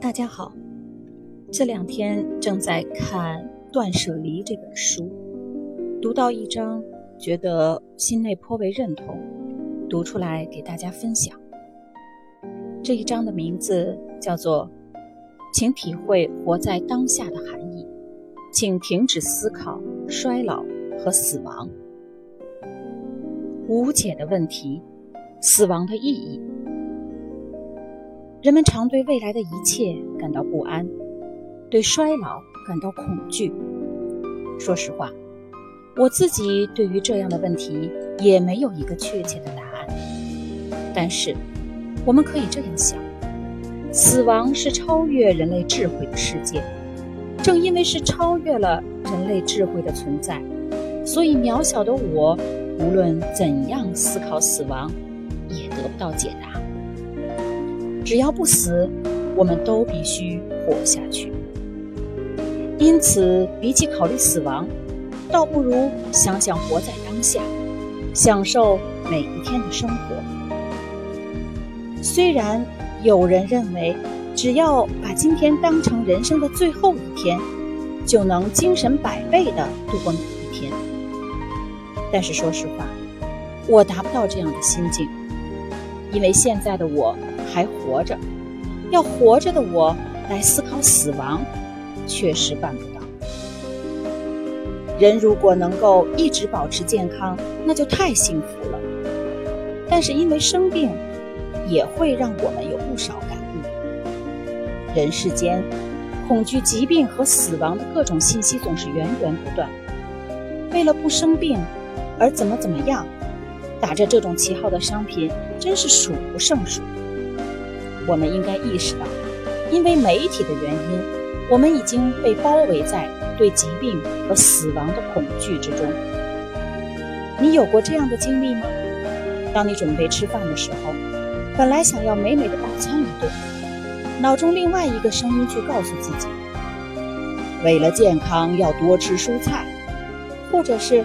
大家好，这两天正在看《断舍离》这本书，读到一章，觉得心内颇为认同，读出来给大家分享。这一章的名字叫做“请体会活在当下的含义，请停止思考衰老和死亡，无解的问题，死亡的意义。”人们常对未来的一切感到不安，对衰老感到恐惧。说实话，我自己对于这样的问题也没有一个确切的答案。但是，我们可以这样想：死亡是超越人类智慧的世界，正因为是超越了人类智慧的存在，所以渺小的我，无论怎样思考死亡，也得不到解答。只要不死，我们都必须活下去。因此，比起考虑死亡，倒不如想想活在当下，享受每一天的生活。虽然有人认为，只要把今天当成人生的最后一天，就能精神百倍地度过每一天，但是说实话，我达不到这样的心境，因为现在的我。还活着，要活着的我来思考死亡，确实办不到。人如果能够一直保持健康，那就太幸福了。但是因为生病，也会让我们有不少感悟。人世间，恐惧疾病和死亡的各种信息总是源源不断。为了不生病，而怎么怎么样，打着这种旗号的商品真是数不胜数。我们应该意识到，因为媒体的原因，我们已经被包围在对疾病和死亡的恐惧之中。你有过这样的经历吗？当你准备吃饭的时候，本来想要美美的饱餐一顿，脑中另外一个声音却告诉自己：为了健康要多吃蔬菜，或者是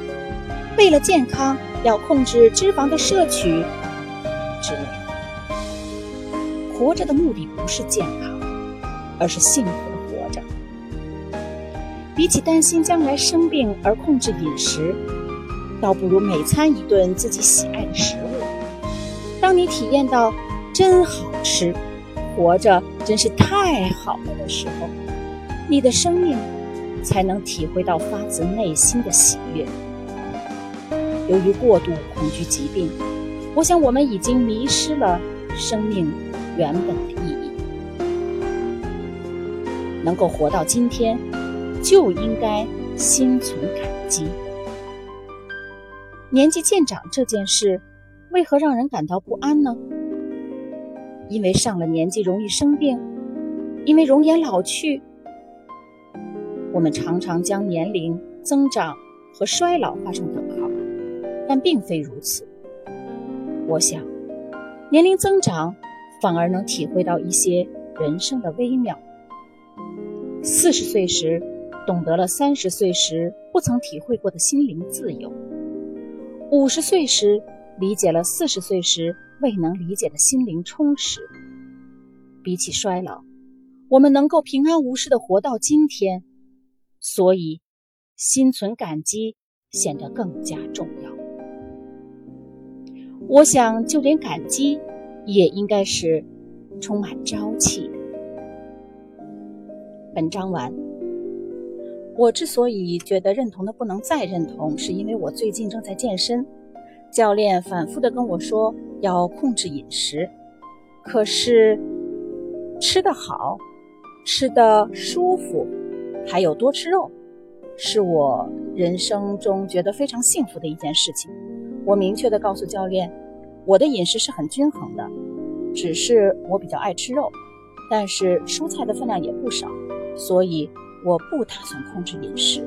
为了健康要控制脂肪的摄取之类。活着的目的不是健康，而是幸福的活着。比起担心将来生病而控制饮食，倒不如每餐一顿自己喜爱的食物。当你体验到真好吃，活着真是太好了的时候，你的生命才能体会到发自内心的喜悦。由于过度恐惧疾病，我想我们已经迷失了生命。原本的意义，能够活到今天，就应该心存感激。年纪渐长这件事，为何让人感到不安呢？因为上了年纪容易生病，因为容颜老去。我们常常将年龄增长和衰老画上等，但并非如此。我想，年龄增长。反而能体会到一些人生的微妙。四十岁时，懂得了三十岁时不曾体会过的心灵自由；五十岁时，理解了四十岁时未能理解的心灵充实。比起衰老，我们能够平安无事的活到今天，所以心存感激显得更加重要。我想，就连感激。也应该是充满朝气。本章完。我之所以觉得认同的不能再认同，是因为我最近正在健身，教练反复的跟我说要控制饮食，可是吃得好，吃的舒服，还有多吃肉，是我人生中觉得非常幸福的一件事情。我明确的告诉教练。我的饮食是很均衡的，只是我比较爱吃肉，但是蔬菜的分量也不少，所以我不打算控制饮食，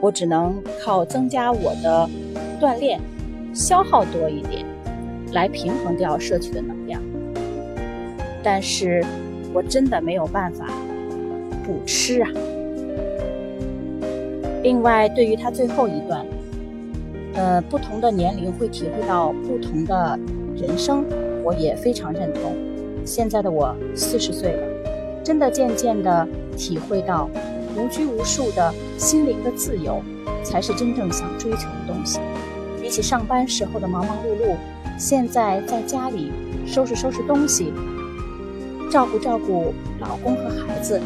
我只能靠增加我的锻炼，消耗多一点，来平衡掉摄取的能量。但是我真的没有办法不吃啊。另外，对于他最后一段，呃，不同的年龄会体会到不同的人生，我也非常认同。现在的我四十岁了，真的渐渐的体会到，无拘无束的心灵的自由，才是真正想追求的东西。比起上班时候的忙忙碌碌，现在在家里收拾收拾东西，照顾照顾老公和孩子，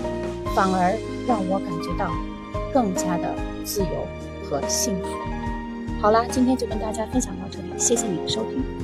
反而让我感觉到更加的自由和幸福。好啦，今天就跟大家分享到这里，谢谢你的收听。